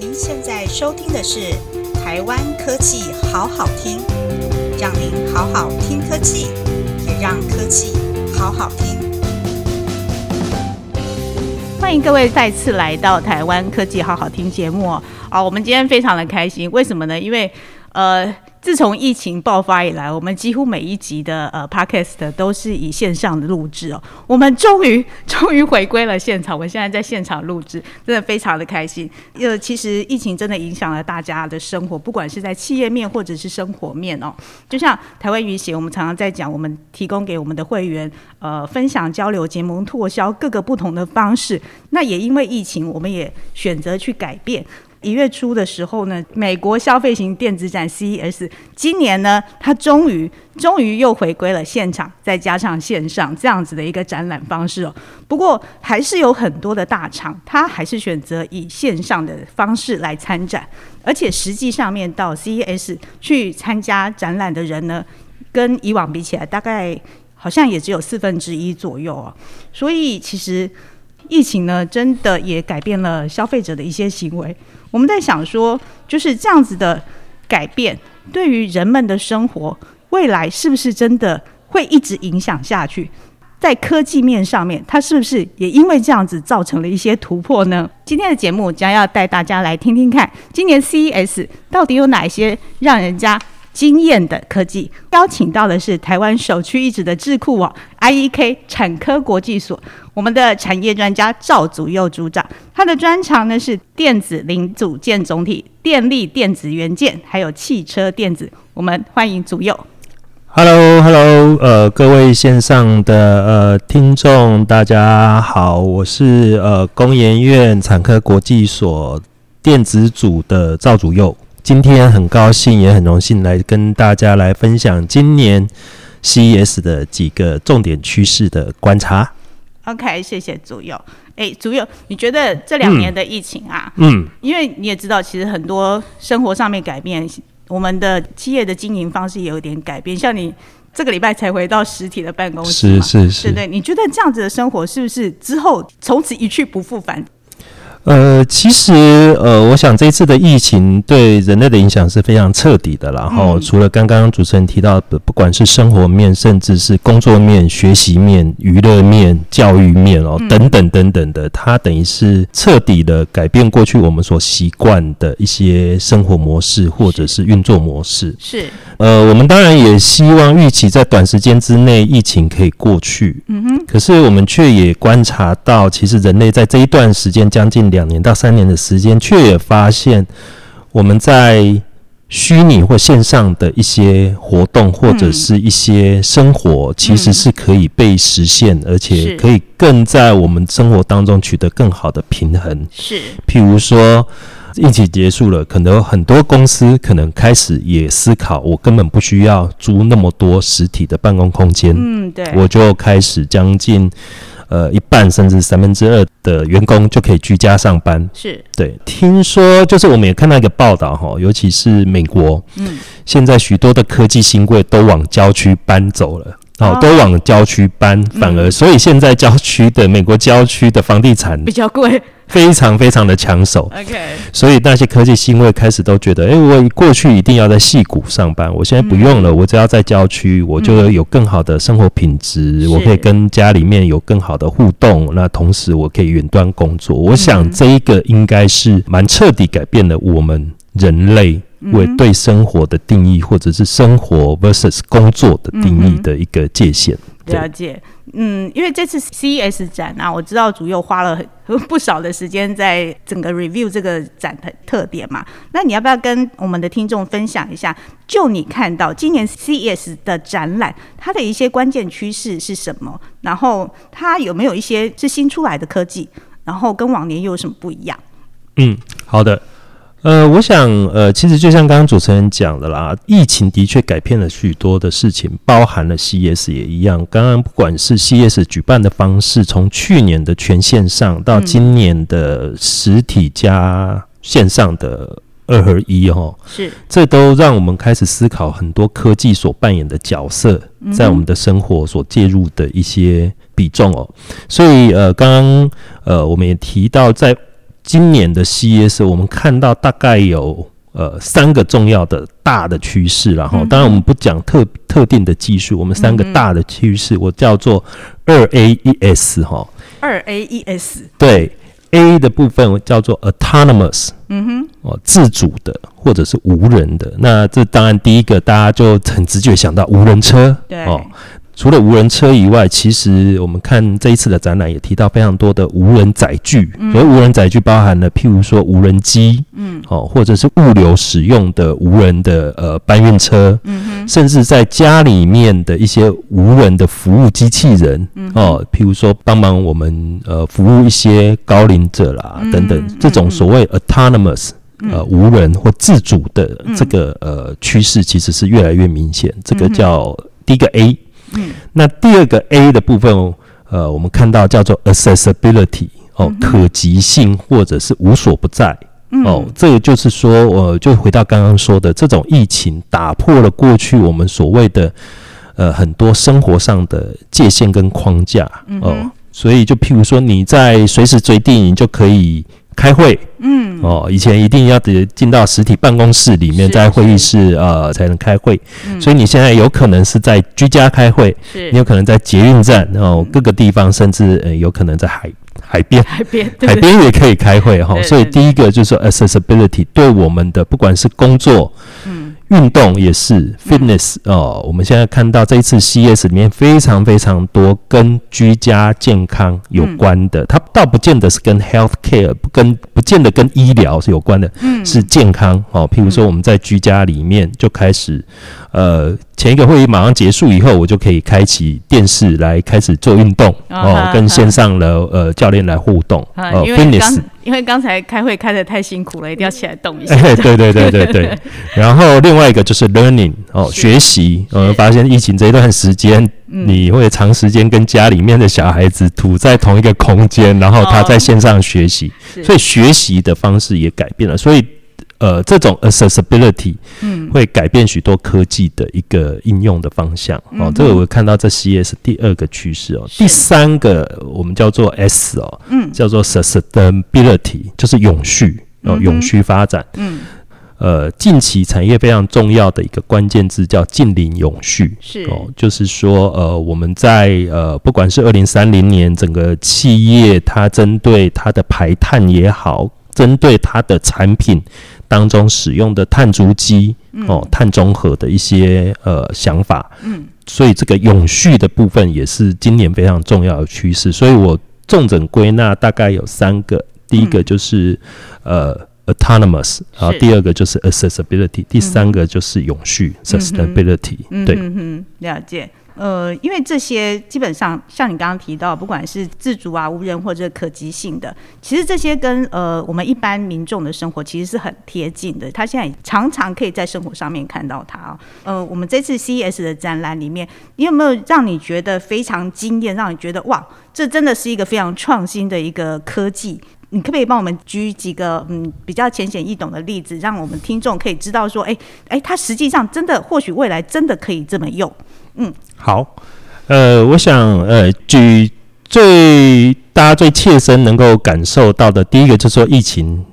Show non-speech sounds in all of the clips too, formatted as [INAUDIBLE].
您现在收听的是台湾科技好好听，让您好好听科技，也让科技好好听。欢迎各位再次来到台湾科技好好听节目哦！啊，我们今天非常的开心，为什么呢？因为呃。自从疫情爆发以来，我们几乎每一集的呃 podcast 都是以线上的录制哦。我们终于 [LAUGHS] 终于回归了现场，我们现在在现场录制，真的非常的开心。呃，其实疫情真的影响了大家的生活，不管是在企业面或者是生活面哦。就像台湾语协，我们常常在讲，我们提供给我们的会员呃分享、交流、结盟、拓销各个不同的方式。那也因为疫情，我们也选择去改变。一月初的时候呢，美国消费型电子展 CES，今年呢，它终于终于又回归了现场，再加上线上这样子的一个展览方式哦。不过还是有很多的大厂，它还是选择以线上的方式来参展，而且实际上面到 CES 去参加展览的人呢，跟以往比起来，大概好像也只有四分之一左右哦。所以其实疫情呢，真的也改变了消费者的一些行为。我们在想说，就是这样子的改变，对于人们的生活未来是不是真的会一直影响下去？在科技面上面，它是不是也因为这样子造成了一些突破呢？今天的节目将要带大家来听听看，今年 CES 到底有哪些让人家。惊艳的科技，邀请到的是台湾首屈一指的智库网 IEK 产科国际所，我们的产业专家赵祖佑组长，他的专长呢是电子零组件总体、电力电子元件，还有汽车电子。我们欢迎祖佑。Hello，Hello，呃，各位线上的呃听众，大家好，我是呃工研院产科国际所电子组的赵祖佑。今天很高兴，也很荣幸来跟大家来分享今年 CES 的几个重点趋势的观察。OK，谢谢主友。哎，主友，你觉得这两年的疫情啊，嗯，因为你也知道，其实很多生活上面改变，我们的企业的经营方式也有点改变。像你这个礼拜才回到实体的办公室，是是是，对对？你觉得这样子的生活是不是之后从此一去不复返？呃，其实呃，我想这一次的疫情对人类的影响是非常彻底的。然后，除了刚刚主持人提到的，不管是生活面，甚至是工作面、学习面、娱乐面、教育面哦，等等等等的，它等于是彻底的改变过去我们所习惯的一些生活模式或者是运作模式。是。呃，我们当然也希望预期在短时间之内疫情可以过去。嗯哼。可是我们却也观察到，其实人类在这一段时间将近两。两年到三年的时间，却也发现我们在虚拟或线上的一些活动或者是一些生活，其实是可以被实现，而且可以更在我们生活当中取得更好的平衡。是，譬如说，疫情结束了，可能很多公司可能开始也思考，我根本不需要租那么多实体的办公空间。嗯，对，我就开始将近。呃，一半甚至三分之二的员工就可以居家上班。是。对，听说就是我们也看到一个报道哈，尤其是美国，嗯，现在许多的科技新贵都往郊区搬走了。哦，都往郊区搬，反而所以现在郊区的美国郊区的房地产比较贵，非常非常的抢手。OK，所以那些科技新位开始都觉得，哎，我过去一定要在戏谷上班，我现在不用了，我只要在郊区，我就有更好的生活品质，我可以跟家里面有更好的互动，那同时我可以远端工作。我想这一个应该是蛮彻底改变了我们人类。为对生活的定义，或者是生活 versus 工作的定义的一个界限。了解，嗯，因为这次 CES 展啊，我知道主又花了很 [LAUGHS] 不少的时间在整个 review 这个展的特点嘛。那你要不要跟我们的听众分享一下？就你看到今年 CES 的展览，它的一些关键趋势是什么？然后它有没有一些是新出来的科技？然后跟往年又有什么不一样？嗯，好的。呃，我想，呃，其实就像刚刚主持人讲的啦，疫情的确改变了许多的事情，包含了 CS 也一样。刚刚不管是 CS 举办的方式，从去年的全线上到今年的实体加线上的二合一，哦，是，这都让我们开始思考很多科技所扮演的角色，在我们的生活所介入的一些比重哦。所以，呃，刚刚呃，我们也提到在。今年的 CES，我们看到大概有呃三个重要的大的趋势，然后当然我们不讲特特定的技术，我们三个大的趋势，我叫做二 A 一 S 哈。二 A 一 S 对 A 的部分叫做 autonomous，嗯哼，哦，自主的或者是无人的。那这当然第一个大家就很直觉想到无人车，对哦。除了无人车以外，其实我们看这一次的展览也提到非常多的无人载具。所以无人载具包含了譬如说无人机，嗯，哦，或者是物流使用的无人的呃搬运车，嗯哼，甚至在家里面的一些无人的服务机器人，哦，譬如说帮忙我们呃服务一些高龄者啦等等，这种所谓 autonomous 呃无人或自主的这个呃趋势，其实是越来越明显。这个叫第一个 A。嗯，那第二个 A 的部分，呃，我们看到叫做 accessibility 哦，可及性或者是无所不在哦，这个就是说，我就回到刚刚说的，这种疫情打破了过去我们所谓的呃很多生活上的界限跟框架哦，所以就譬如说你在随时随地你就可以。开会，嗯，哦，以前一定要得进到实体办公室里面，在会议室呃才能开会，所以你现在有可能是在居家开会，你有可能在捷运站，然后各个地方，甚至呃有可能在海海边，海边海边也可以开会哈。所以第一个就是 accessibility 对我们的不管是工作，嗯。运动也是 fitness 哦，我们现在看到这一次 CS 里面非常非常多跟居家健康有关的，它倒不见得是跟 health care 不跟不见得跟医疗是有关的，是健康哦。譬如说我们在居家里面就开始，呃，前一个会议马上结束以后，我就可以开启电视来开始做运动哦，跟线上的呃教练来互动哦，fitness。因为刚才开会开的太辛苦了，一定要起来动一下。对对对对对。[LAUGHS] 然后另外一个就是 learning 哦，学习。我们发现疫情这一段时间，你会长时间跟家里面的小孩子处在同一个空间，然后他在线上学习，所以学习的方式也改变了。所以。呃，这种 accessibility 嗯，会改变许多科技的一个应用的方向哦。这个我看到这 C S 第二个趋势哦。第三个我们叫做 S 哦，嗯，叫做 sustainability，就是永续哦，永续发展。嗯，呃，近期产业非常重要的一个关键字叫近邻永续，是哦，就是说呃，我们在呃，不管是二零三零年整个企业它针对它的排碳也好，针对它的产品。当中使用的碳足迹哦，碳中和的一些呃想法，嗯，所以这个永续的部分也是今年非常重要的趋势。所以我重整归纳大概有三个，第一个就是呃 autonomous，然后第二个就是 accessibility，第三个就是永续 sustainability。对，了解。呃，因为这些基本上像你刚刚提到，不管是自主啊、无人或者可及性的，其实这些跟呃我们一般民众的生活其实是很贴近的。他现在常常可以在生活上面看到它。呃，我们这次 CES 的展览里面，你有没有让你觉得非常惊艳，让你觉得哇，这真的是一个非常创新的一个科技？你可不可以帮我们举几个嗯比较浅显易懂的例子，让我们听众可以知道说，哎哎，它实际上真的或许未来真的可以这么用？嗯，好，呃，我想，呃，举最大家最切身能够感受到的，第一个就是说疫情。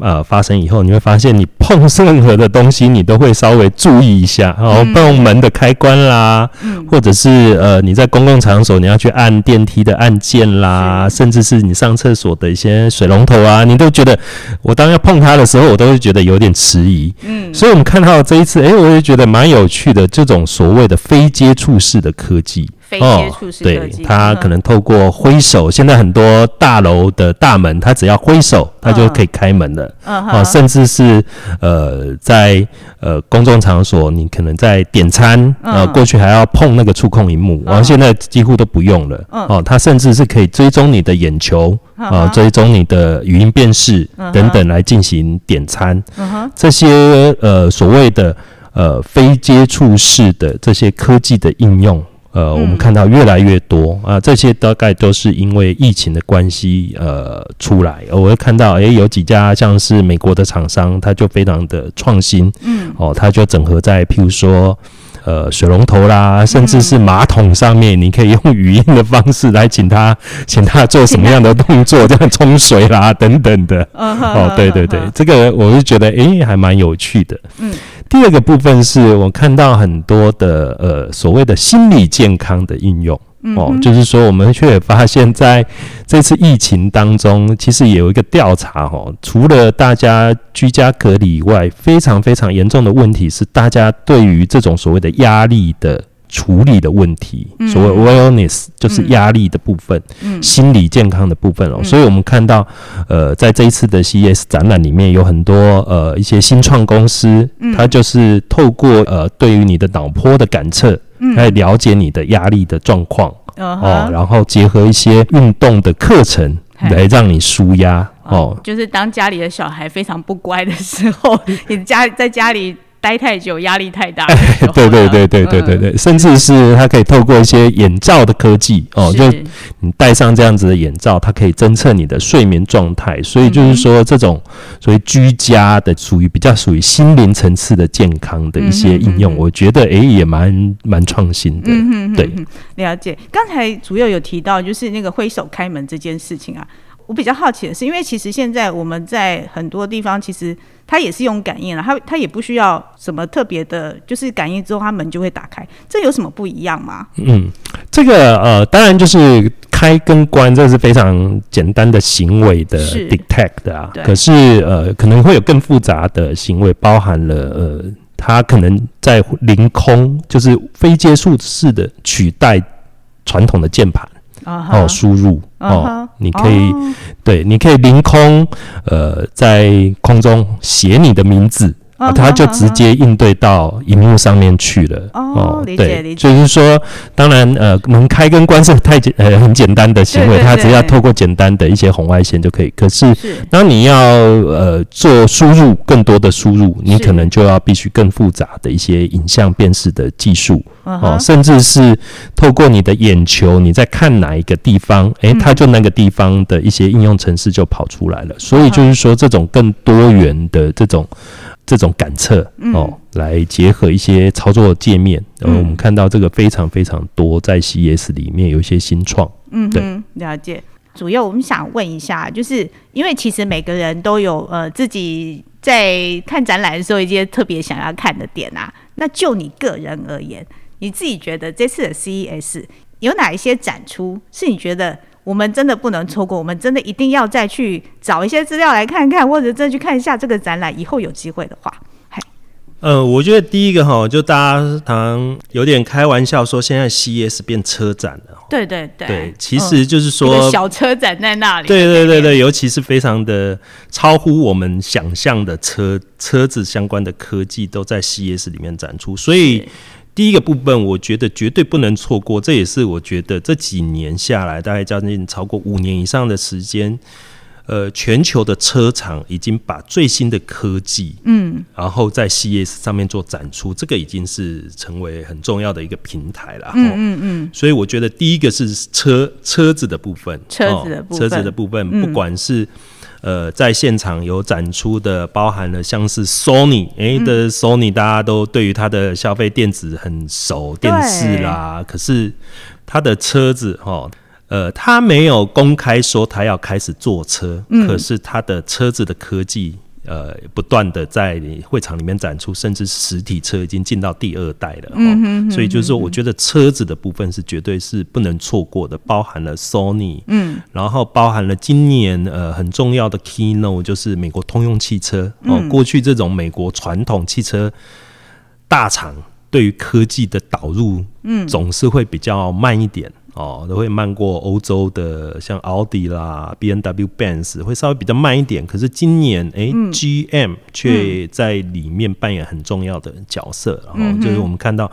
呃，发生以后你会发现，你碰任何的东西，你都会稍微注意一下，然后碰门的开关啦，或者是呃，你在公共场所你要去按电梯的按键啦，甚至是你上厕所的一些水龙头啊，你都觉得，我当要碰它的时候，我都会觉得有点迟疑。嗯，所以我们看到这一次，哎，我也觉得蛮有趣的，这种所谓的非接触式的科技。哦，对，他可能透过挥手，现在很多大楼的大门，他只要挥手，他就可以开门了。哦，甚至是呃，在呃公众场所，你可能在点餐，呃，过去还要碰那个触控荧幕，然后现在几乎都不用了。哦，它甚至是可以追踪你的眼球，啊，追踪你的语音辨识等等来进行点餐。这些呃所谓的呃非接触式的这些科技的应用。呃，我们看到越来越多啊，这些大概都是因为疫情的关系呃出来。我会看到，诶，有几家像是美国的厂商，他就非常的创新，嗯，哦，他就整合在譬如说，呃水龙头啦，甚至是马桶上面，你可以用语音的方式来请他，[LAUGHS] 请他做什么样的动作，这样冲水啦等等的。哦，对对对，这个我是觉得诶还蛮有趣的。嗯，第二个部分是我看到很多的呃所谓的心理健康的应用。哦，就是说，我们却发现，在这次疫情当中，其实也有一个调查，哦，除了大家居家隔离以外，非常非常严重的问题是，大家对于这种所谓的压力的处理的问题，所谓 wellness，就是压力的部分，心理健康的部分哦。所以我们看到，呃，在这一次的 CES 展览里面，有很多呃一些新创公司，它就是透过呃对于你的脑波的感测。来了解你的压力的状况哦，然后结合一些运动的课程来让你舒压哦。就是当家里的小孩非常不乖的时候，你家在家里。待太久，压力太大。[LAUGHS] 对对对对对对对，甚至是它可以透过一些眼罩的科技哦，就你戴上这样子的眼罩，它可以侦测你的睡眠状态。所以就是说，这种所谓居家的，属于比较属于心灵层次的健康的一些应用，我觉得哎也蛮蛮创新的。对，了解。刚才主要有提到就是那个挥手开门这件事情啊。我比较好奇的是，因为其实现在我们在很多地方，其实它也是用感应了，它它也不需要什么特别的，就是感应之后它门就会打开，这有什么不一样吗？嗯，这个呃，当然就是开跟关，这是非常简单的行为的 detect 啊。可是呃，可能会有更复杂的行为，包含了呃，它可能在凌空，就是非接触式的取代传统的键盘。哦，输入哦，你可以对，你可以凌空，呃，在空中写你的名字。啊，他就直接应对到荧幕上面去了。哦，理解理解。就是说，当然，呃，门开跟关是太简呃很简单的行为，它只要透过简单的一些红外线就可以。可是，当你要呃做输入更多的输入，你可能就要必须更复杂的一些影像辨识的技术哦，甚至是透过你的眼球，你在看哪一个地方，诶，它就那个地方的一些应用程式就跑出来了。所以就是说，这种更多元的这种。这种感测哦，来结合一些操作界面，然后我们看到这个非常非常多，在 CES 里面有一些新创。嗯，对，了解。主要我们想问一下，就是因为其实每个人都有呃自己在看展览的时候一些特别想要看的点啊。那就你个人而言，你自己觉得这次的 CES 有哪一些展出是你觉得？我们真的不能错过，我们真的一定要再去找一些资料来看看，或者再去看一下这个展览。以后有机会的话，嗨，呃，我觉得第一个哈，就大家常有点开玩笑说，现在 CES 变车展了。对对对，对，其实就是说小车展在那里。对对对对，尤其是非常的超乎我们想象的车车子相关的科技都在 CES 里面展出，所以。第一个部分，我觉得绝对不能错过，这也是我觉得这几年下来，大概将近超过五年以上的时间，呃，全球的车厂已经把最新的科技，嗯，然后在 CES 上面做展出，这个已经是成为很重要的一个平台了。嗯嗯嗯。所以我觉得第一个是车车子的部分，车子的部分，车子的部分，不管是。呃，在现场有展出的，包含了像是 Sony，哎的 Sony，大家都对于它的消费电子很熟，电视啦。可是它的车子，哈，呃，它没有公开说它要开始做车，可是它的车子的科技。呃，不断的在会场里面展出，甚至实体车已经进到第二代了。嗯所以就是说，我觉得车子的部分是绝对是不能错过的，包含了 Sony，嗯，然后包含了今年呃很重要的 Keynote，就是美国通用汽车。哦，过去这种美国传统汽车大厂对于科技的导入，嗯，总是会比较慢一点。哦，都会慢过欧洲的，像奥迪啦、B N W、Benz 会稍微比较慢一点。可是今年，哎，G M 却在里面扮演很重要的角色。然后就是我们看到，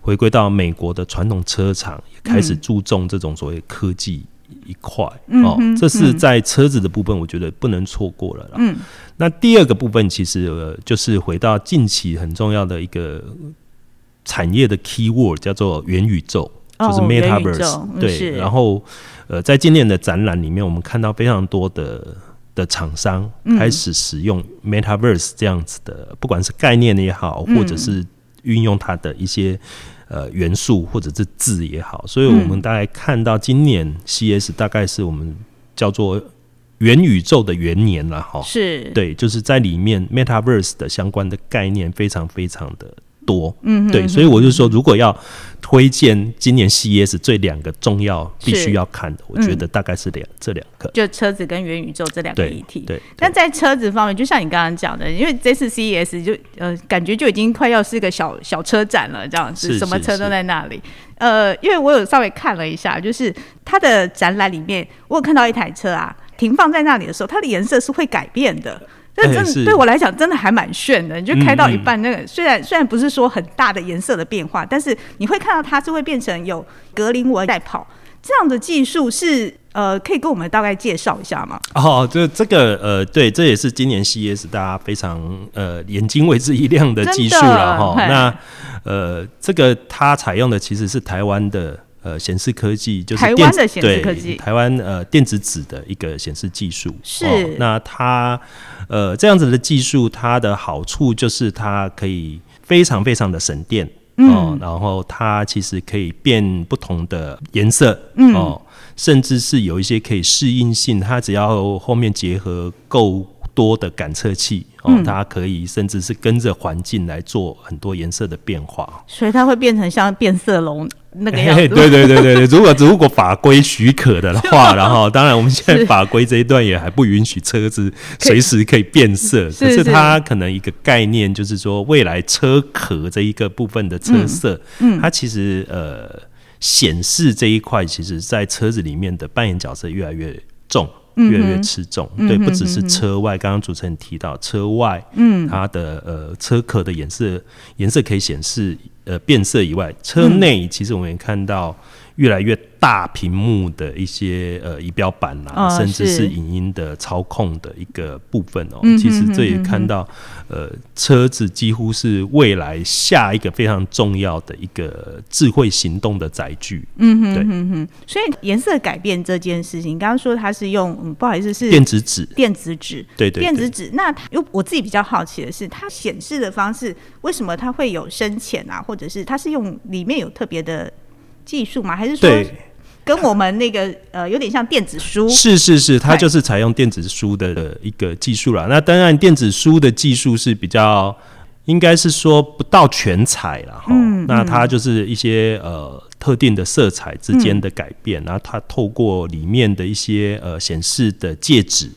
回归到美国的传统车厂也开始注重这种所谓科技一块。哦，这是在车子的部分，我觉得不能错过了。嗯，那第二个部分其实就是回到近期很重要的一个产业的 key word，叫做元宇宙。就是 Metaverse，对，然后呃，在今年的展览里面，我们看到非常多的的厂商开始使用 Metaverse 这样子的，不管是概念也好，或者是运用它的一些呃元素或者是字也好，所以我们大概看到今年 CS 大概是我们叫做元宇宙的元年了哈。是，对，就是在里面 Metaverse 的相关的概念非常非常的。多，嗯，对，所以我就说，如果要推荐今年 CES 最两个重要必须要看的，我觉得大概是两这两个，就车子跟元宇宙这两个议题。对，但在车子方面，就像你刚刚讲的，因为这次 CES 就呃，感觉就已经快要是个小小车展了，这样子，什么车都在那里。呃，因为我有稍微看了一下，就是它的展览里面，我有看到一台车啊，停放在那里的时候，它的颜色是会改变的。[LAUGHS] 这真的对我来讲真的还蛮炫的，你就开到一半，那个虽然虽然不是说很大的颜色的变化，但是你会看到它是会变成有格林纹在跑，这样的技术是呃，可以跟我们大概介绍一下吗？哦，这这个呃，对，这也是今年 CES 大家非常呃眼睛为之一亮的技术了哈。那呃，这个它采用的其实是台湾的。呃，显示科技就是台湾的显示科技，台湾呃电子纸的一个显示技术。是，那它呃这样子的技术，它的好处就是它可以非常非常的省电哦，然后它其实可以变不同的颜色哦，甚至是有一些可以适应性，它只要后面结合够多的感测器哦，它可以甚至是跟着环境来做很多颜色的变化，所以它会变成像变色龙。那个样子，[LAUGHS] 对对对对对，如果如果法规许可的话，然后当然我们现在法规这一段也还不允许车子随时可以变色，可是它可能一个概念就是说，未来车壳这一个部分的车色，嗯，它其实呃显示这一块，其实在车子里面的扮演角色越来越重，越来越吃重，对，不只是车外，刚刚主持人提到车外，嗯，它的呃车壳的颜色颜色可以显示。呃，变色以外，车内其实我们也看到越来越大屏幕的一些呃仪表板啦，甚至是影音的操控的一个部分哦。其实这也看到，呃，车子几乎是未来下一个非常重要的一个智慧行动的载具。嗯哼，对，嗯哼。所以颜色改变这件事情，刚刚说它是用，嗯，不好意思，是电子纸，电子纸，对对，电子纸。那因为我自己比较好奇的是，它显示的方式为什么它会有深浅啊？或者是它是用里面有特别的技术吗？还是说跟我们那个呃有点像电子书？是是是，它就是采用电子书的一个技术了。那当然，电子书的技术是比较应该是说不到全彩了哈。那它就是一些呃特定的色彩之间的改变，然后它透过里面的一些呃显示的介质。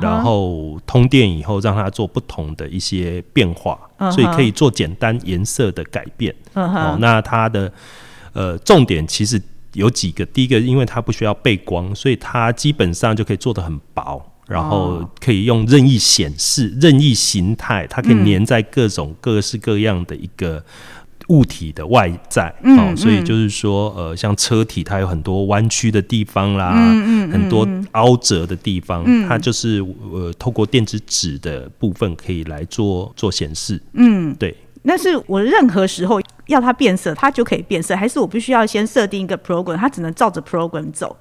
然后通电以后，让它做不同的一些变化，所以可以做简单颜色的改变。哦，那它的呃重点其实有几个，第一个，因为它不需要背光，所以它基本上就可以做的很薄，然后可以用任意显示、任意形态，它可以粘在各种各式各样的一个。物体的外在，哦，所以就是说，呃，像车体它有很多弯曲的地方啦，很多凹折的地方，它就是呃，透过电子纸的部分可以来做做显示。嗯，对。那是我任何时候要它变色，它就可以变色，还是我必须要先设定一个 program，它只能照着 program 走？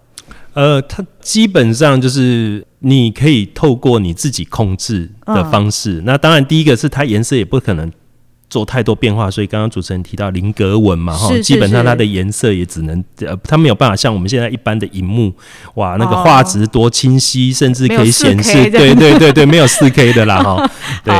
呃，它基本上就是你可以透过你自己控制的方式。那当然，第一个是它颜色也不可能。做太多变化，所以刚刚主持人提到菱格纹嘛，哈，基本上它的颜色也只能呃，它没有办法像我们现在一般的荧幕，哇，那个画质多清晰，甚至可以显示，对对对对，没有四 K 的啦，哈，[LAUGHS] 对，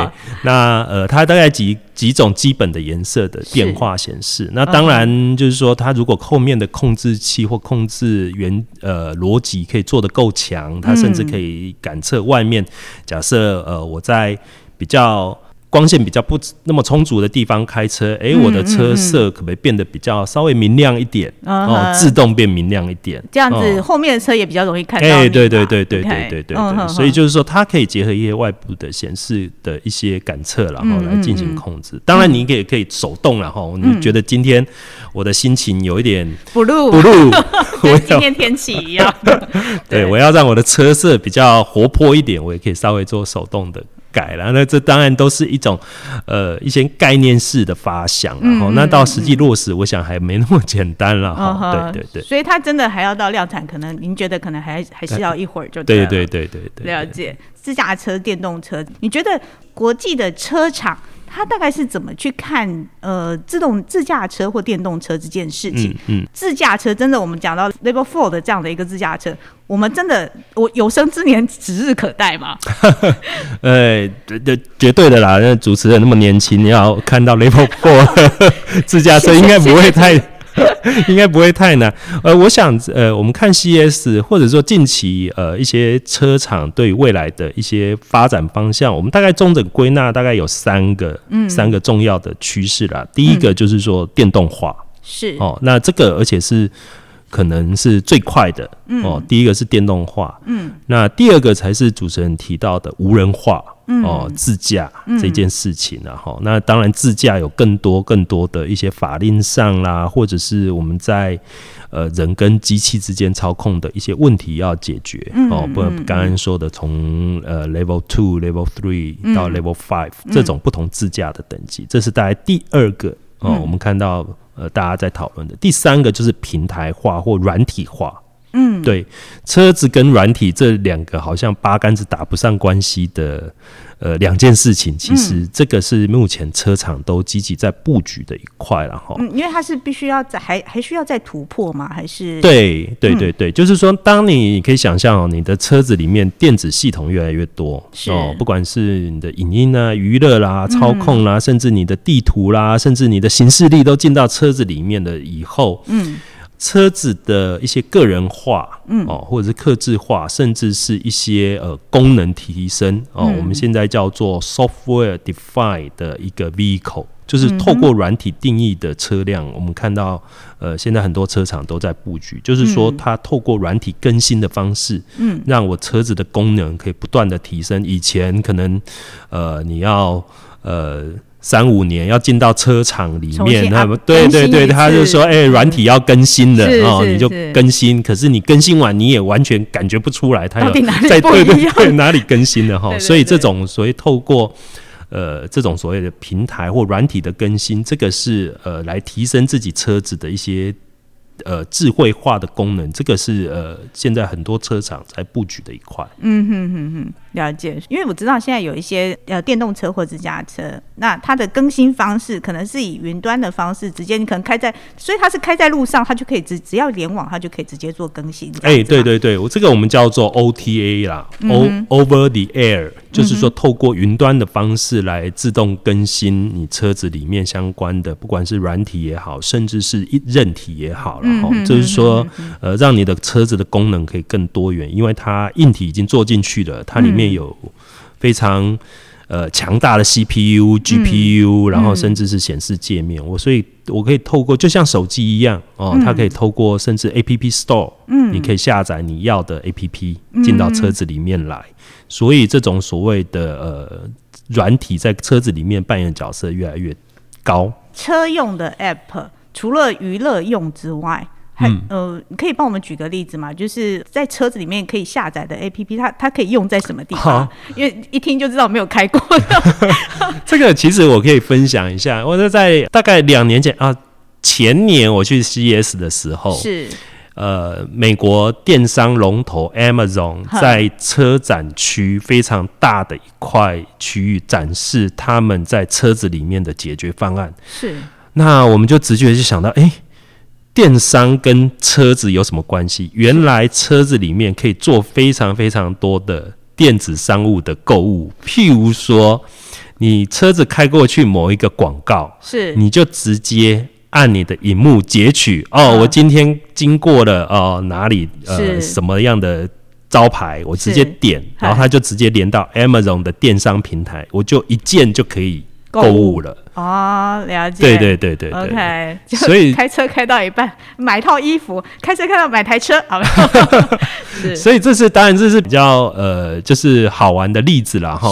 那呃，它大概几几种基本的颜色的变化显示，那当然就是说，它如果后面的控制器或控制原呃逻辑可以做得够强，它甚至可以感测外面，假设呃我在比较。光线比较不那么充足的地方开车，哎，我的车色可不可以变得比较稍微明亮一点？哦，自动变明亮一点，这样子后面的车也比较容易看到。哎，对对对对对对对对，所以就是说，它可以结合一些外部的显示的一些感测，然后来进行控制。当然，你也可以手动，然后你觉得今天我的心情有一点 blue blue，，跟今天天气一样。[LAUGHS] 对，我要让我的车色比较活泼一点，我也可以稍微做手动的。改了，那这当然都是一种，呃，一些概念式的发想，然后那到实际落实，我想还没那么简单了哈。对对对，所以它真的还要到量产，可能您觉得可能还还是要一会儿就对对对对对。了解。自驾车、电动车，你觉得国际的车厂他大概是怎么去看呃自动自驾车或电动车这件事情？嗯嗯，自驾车真的，我们讲到 Level Four 的这样的一个自驾车，我们真的我有生之年指日可待吗？呃，[LAUGHS] 这这绝对的啦。那主持人那么年轻，你要看到 Level Four [LAUGHS] 自驾车，应该不会太，[LAUGHS] 应该不会太难。呃，我想，呃，我们看 CS 或者说近期呃一些车厂对未来的一些发展方向，我们大概中整归纳大概有三个，嗯，三个重要的趋势啦。第一个就是说电动化，是哦，那这个而且是可能是最快的。哦。第一个是电动化，嗯，那第二个才是主持人提到的无人化，哦，自驾这件事情啊。哈，那当然自驾有更多更多的一些法令上啦，或者是我们在呃人跟机器之间操控的一些问题要解决。哦。不，刚刚说的从呃 level two、level three 到 level five 这种不同自驾的等级，这是大概第二个哦。我们看到。呃，大家在讨论的第三个就是平台化或软体化。嗯，对，车子跟软体这两个好像八竿子打不上关系的呃两件事情，其实这个是目前车厂都积极在布局的一块了哈。嗯，因为它是必须要在还还需要再突破吗？还是？对对对对，就是说，当你可以想象哦，你的车子里面电子系统越来越多哦，不管是你的影音啊、娱乐啦、操控啦，甚至你的地图啦，甚至你的行事力都进到车子里面的以后，嗯。车子的一些个人化，嗯，哦，或者是克制化，甚至是一些呃功能提升，哦，我们现在叫做 software defined 的一个 vehicle，就是透过软体定义的车辆。我们看到，呃，现在很多车厂都在布局，就是说它透过软体更新的方式，嗯，让我车子的功能可以不断的提升。以前可能，呃，你要，呃。三五年要进到车厂里面，那么对对对，他就说，哎，软体要更新的哦，你就更新。可是你更新完，你也完全感觉不出来，它有在对对对哪里更新了哈。[LAUGHS] 所以这种所谓透过呃这种所谓的平台或软体的更新，这个是呃来提升自己车子的一些。呃，智慧化的功能，这个是呃，现在很多车厂在布局的一块。嗯哼哼哼，了解。因为我知道现在有一些呃电动车或自驾车，那它的更新方式可能是以云端的方式，直接你可能开在，所以它是开在路上，它就可以只只要联网，它就可以直接做更新。哎，对对对，我这个我们叫做 OTA 啦，O Over the Air，就是说透过云端的方式来自动更新你车子里面相关的，不管是软体也好，甚至是一韧体也好了哈。就是说，呃，让你的车子的功能可以更多元，因为它硬体已经做进去了，它里面有非常呃强大的 CPU、GPU，然后甚至是显示界面。我所以，我可以透过就像手机一样哦，它可以透过甚至 App Store，嗯，你可以下载你要的 App 进到车子里面来。所以，这种所谓的呃软体在车子里面扮演角色越来越高。车用的 App。除了娱乐用之外，还呃，你可以帮我们举个例子吗？就是在车子里面可以下载的 A P P，它它可以用在什么地方？因为一听就知道没有开过。[LAUGHS] 这个其实我可以分享一下，我是在大概两年前啊，前年我去 C S 的时候，是呃，美国电商龙头 Amazon 在车展区非常大的一块区域展示他们在车子里面的解决方案，是。那我们就直觉就想到，哎，电商跟车子有什么关系？原来车子里面可以做非常非常多的电子商务的购物，譬如说，你车子开过去某一个广告，是你就直接按你的荧幕截取，哦，我今天经过了哦哪里呃什么样的招牌，我直接点，然后它就直接连到 Amazon 的电商平台，我就一键就可以。购物了哦，了解。对对对对，OK。所以 [LAUGHS] 开车开到一半，买套衣服；开车开到买台车，好 [LAUGHS] 了。所以这是当然，这是比较呃，就是好玩的例子了哈。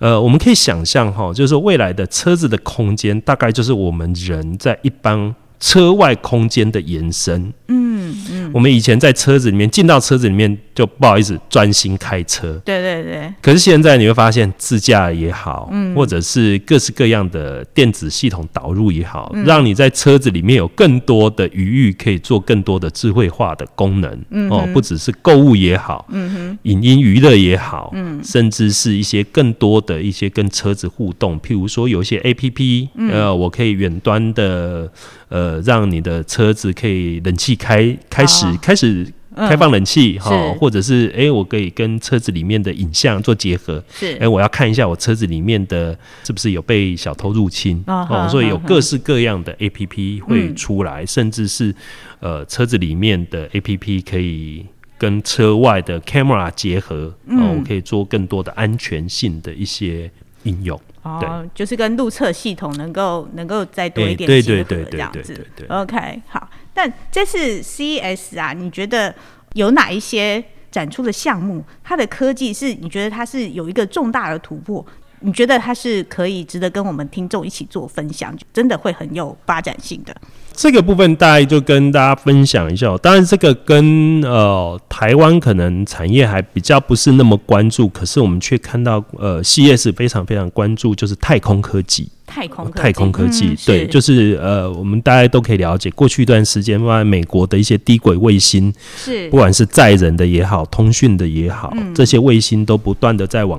呃，我们可以想象哈，就是未来的车子的空间，大概就是我们人在一般车外空间的延伸。嗯嗯。我们以前在车子里面进到车子里面。就不好意思专心开车。对对对，可是现在你会发现，自驾也好，嗯，或者是各式各样的电子系统导入也好，让你在车子里面有更多的余裕，可以做更多的智慧化的功能。嗯，哦，不只是购物也好，嗯哼，影音娱乐也好，嗯，甚至是一些更多的一些跟车子互动，譬如说有一些 A P P，呃，我可以远端的，呃，让你的车子可以冷气开开始开始。开放冷气哈，或者是哎，我可以跟车子里面的影像做结合。是。哎，我要看一下我车子里面的是不是有被小偷入侵。哦，所以有各式各样的 A P P 会出来，甚至是呃车子里面的 A P P 可以跟车外的 camera 结合哦，我可以做更多的安全性的一些应用。哦，就是跟路测系统能够能够再多一点结合这样子。OK，好。但这次 C S 啊，你觉得有哪一些展出的项目，它的科技是你觉得它是有一个重大的突破？你觉得它是可以值得跟我们听众一起做分享，真的会很有发展性的？这个部分大概就跟大家分享一下。当然，这个跟呃台湾可能产业还比较不是那么关注，可是我们却看到呃 CES 非常非常关注，就是太空科技。太空太空科技，对，就是呃，我们大家都可以了解，过去一段时间，外美国的一些低轨卫星，是不管是载人的也好，通讯的也好，这些卫星都不断的在往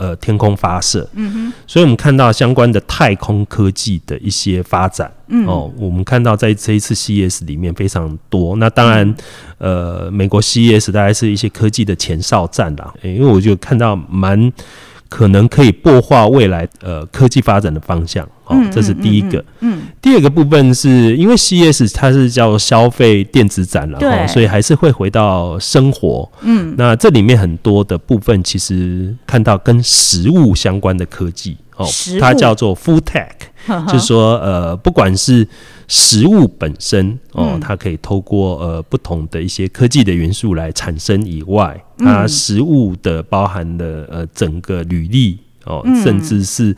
呃天空发射，嗯哼，所以我们看到相关的太空科技的一些发展，嗯。哦，我们看到在这一次 CES 里面非常多，那当然，呃，美国 CES 大概是一些科技的前哨站啦，因为我就看到蛮。可能可以破化未来呃科技发展的方向，哦，这是第一个。嗯，第二个部分是因为 CES 它是叫消费电子展了，对，所以还是会回到生活。嗯，那这里面很多的部分其实看到跟食物相关的科技，哦，它叫做 Food Tech，就 [LAUGHS] 是说呃不管是。食物本身哦，它可以透过呃不同的一些科技的元素来产生以外，它食物的包含的呃整个履历哦，甚至是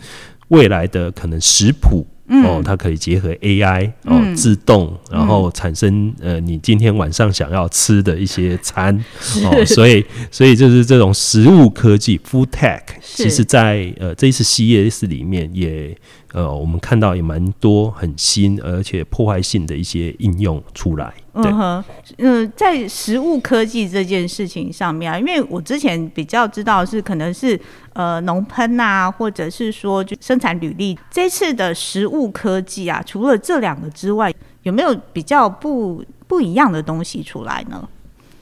未来的可能食谱哦，它可以结合 AI 哦，自动然后产生呃你今天晚上想要吃的一些餐哦，所以所以就是这种食物科技 Food Tech，其实在呃这一次 CES 里面也。呃，我们看到也蛮多很新而且破坏性的一些应用出来。嗯哼，嗯，在食物科技这件事情上面啊，因为我之前比较知道是可能是呃农喷啊，或者是说就生产履历。这次的食物科技啊，除了这两个之外，有没有比较不不一样的东西出来呢？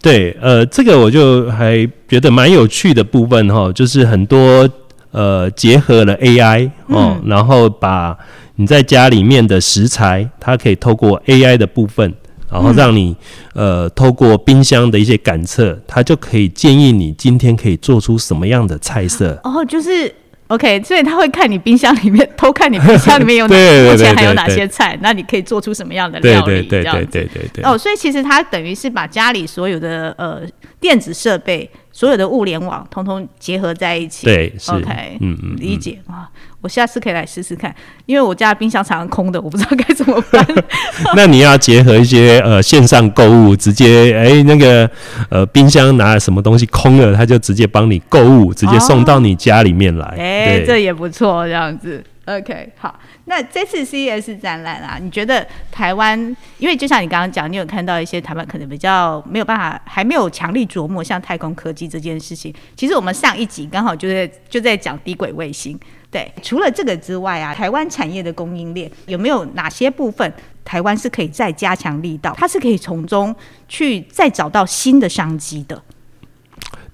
对，呃，这个我就还觉得蛮有趣的部分哈，就是很多。呃，结合了 AI 哦，然后把你在家里面的食材，它可以透过 AI 的部分，然后让你呃，透过冰箱的一些感测，它就可以建议你今天可以做出什么样的菜色。哦，就是 OK，所以他会看你冰箱里面，偷看你冰箱里面有 [LAUGHS] 哪目前还有哪些菜，那你可以做出什么样的料理对对对。对对对。哦，所以其实它等于是把家里所有的呃电子设备。所有的物联网通通结合在一起，对，OK，嗯嗯，理解啊。我下次可以来试试看，因为我家冰箱常常空的，我不知道该怎么办。[LAUGHS] 那你要结合一些呃线上购物，直接哎那个呃冰箱拿了什么东西空了，他就直接帮你购物，直接送到你家里面来。哎，这也不错，这样子。OK，好。那这次 CES 展览啊，你觉得台湾？因为就像你刚刚讲，你有看到一些台湾可能比较没有办法，还没有强力琢磨像太空科技这件事情。其实我们上一集刚好就在就在讲低轨卫星。对，除了这个之外啊，台湾产业的供应链有没有哪些部分台湾是可以再加强力道？它是可以从中去再找到新的商机的。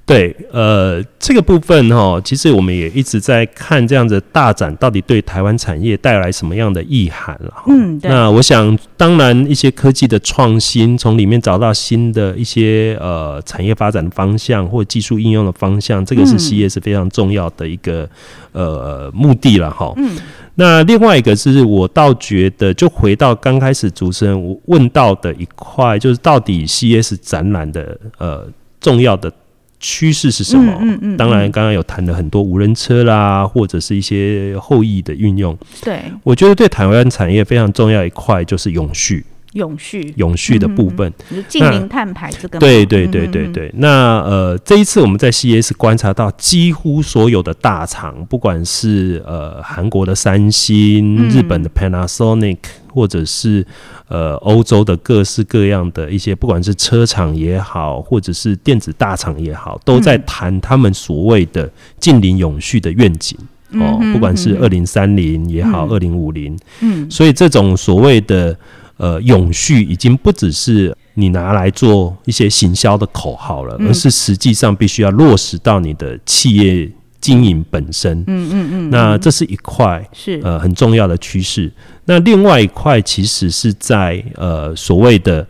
对，呃，这个部分哈，其实我们也一直在看这样子大展到底对台湾产业带来什么样的意涵了。嗯，那我想，当然一些科技的创新，从里面找到新的一些呃产业发展的方向或技术应用的方向，这个是 C 业是非常重要的一个呃目的了哈。嗯，那另外一个是我倒觉得，就回到刚开始主持人问到的一块，就是到底 CS 展览的呃重要的。趋势是什么？嗯嗯，当然，刚刚有谈了很多无人车啦，或者是一些后裔的运用。对，我觉得对台湾产业非常重要一块就是永续。永续。永续的部分，近零碳排这个。对对对对对。那呃，这一次我们在 CES 观察到，几乎所有的大厂，不管是呃韩国的三星、日本的 Panasonic，或者是呃欧洲的各式各样的一些，不管是车厂也好，或者是电子大厂也好，都在谈他们所谓的近零永续的愿景。哦，不管是二零三零也好，二零五零，嗯，所以这种所谓的呃永续，已经不只是你拿来做一些行销的口号了，而是实际上必须要落实到你的企业经营本身。嗯嗯嗯。那这是一块是呃很重要的趋势。那另外一块其实是在呃所谓的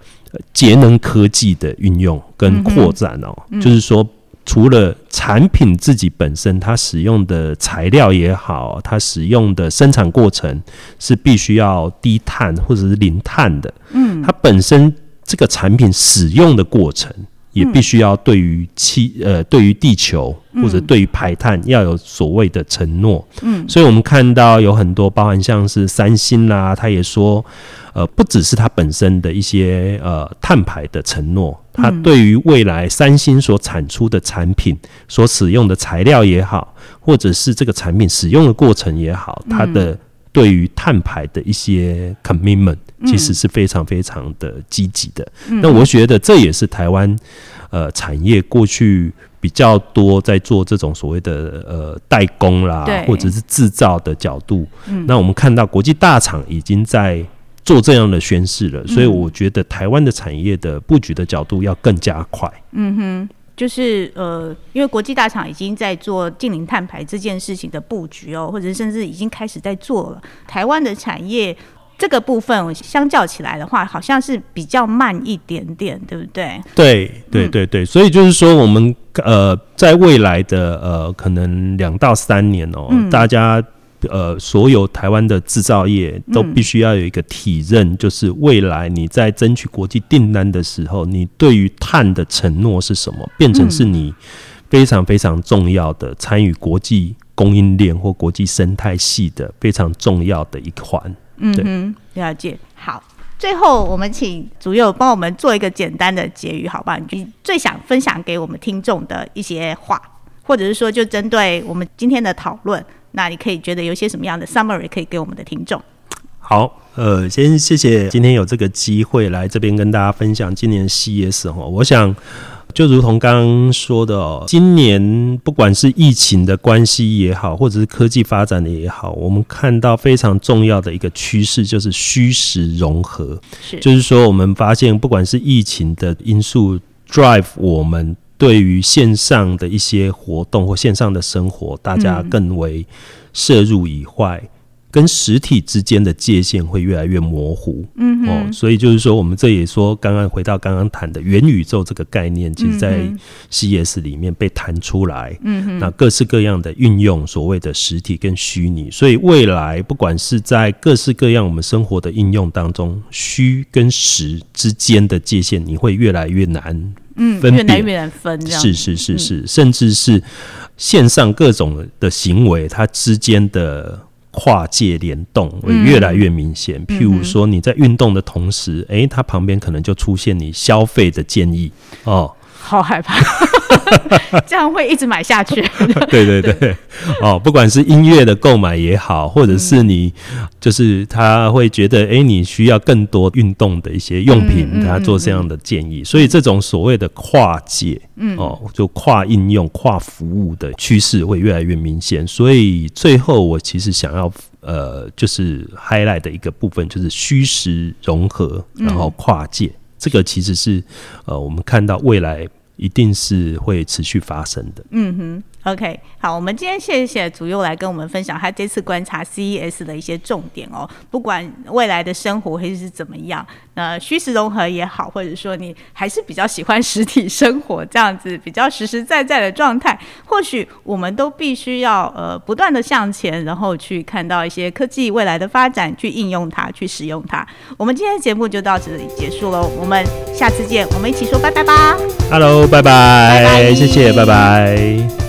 节能科技的运用跟扩展哦，就是说。除了产品自己本身，它使用的材料也好，它使用的生产过程是必须要低碳或者是零碳的。嗯，它本身这个产品使用的过程。也必须要对于气呃，对于地球或者对于排碳要有所谓的承诺。嗯，所以我们看到有很多，包含像是三星啦，他也说，呃，不只是它本身的一些呃碳排的承诺，它对于未来三星所产出的产品所使用的材料也好，或者是这个产品使用的过程也好，它的对于碳排的一些 commitment。其实是非常非常的积极的。那我觉得这也是台湾呃产业过去比较多在做这种所谓的呃代工啦，或者是制造的角度。那我们看到国际大厂已经在做这样的宣示了，所以我觉得台湾的产业的布局的角度要更加快。嗯哼，就是呃，因为国际大厂已经在做近零碳排这件事情的布局哦，或者甚至已经开始在做了，台湾的产业。这个部分相较起来的话，好像是比较慢一点点，对不对？对对对对，所以就是说，我们呃，在未来的呃，可能两到三年哦，大家呃，所有台湾的制造业都必须要有一个体认，就是未来你在争取国际订单的时候，你对于碳的承诺是什么，变成是你非常非常重要的参与国际供应链或国际生态系的非常重要的一环。嗯哼，了解。好，最后我们请主佑帮我们做一个简单的结语，好吧？你最想分享给我们听众的一些话，或者是说，就针对我们今天的讨论，那你可以觉得有些什么样的 summary 可以给我们的听众？好，呃，先谢谢今天有这个机会来这边跟大家分享今年 CS 哈，我想。就如同刚刚说的哦，今年不管是疫情的关系也好，或者是科技发展的也好，我们看到非常重要的一个趋势就是虚实融合。就是说我们发现，不管是疫情的因素 drive 我们对于线上的一些活动或线上的生活，大家更为摄入以外。跟实体之间的界限会越来越模糊，嗯哦，所以就是说，我们这也说，刚刚回到刚刚谈的元宇宙这个概念，其实在 CS 里面被谈出来，嗯那各式各样的运用，所谓的实体跟虚拟，所以未来不管是在各式各样我们生活的应用当中，虚跟实之间的界限，你会越来越难，嗯，越来越难分，是是是是，甚至是线上各种的行为，它之间的。跨界联动会越来越明显。譬如说，你在运动的同时，诶，它旁边可能就出现你消费的建议哦。好害怕，[LAUGHS] 这样会一直买下去。[LAUGHS] 对对对，哦，不管是音乐的购买也好，或者是你就是他会觉得，哎，你需要更多运动的一些用品，他做这样的建议。所以这种所谓的跨界，嗯，哦，就跨应用、跨服务的趋势会越来越明显。所以最后，我其实想要呃，就是 highlight 的一个部分，就是虚实融合，然后跨界。这个其实是，呃，我们看到未来一定是会持续发生的。嗯哼。OK，好，我们今天谢谢主佑来跟我们分享他这次观察 CES 的一些重点哦。不管未来的生活会是怎么样，那虚实融合也好，或者说你还是比较喜欢实体生活这样子比较实实在在的状态，或许我们都必须要呃不断的向前，然后去看到一些科技未来的发展，去应用它，去使用它。我们今天的节目就到这里结束喽，我们下次见，我们一起说拜拜吧。Hello，拜拜，谢谢，拜拜。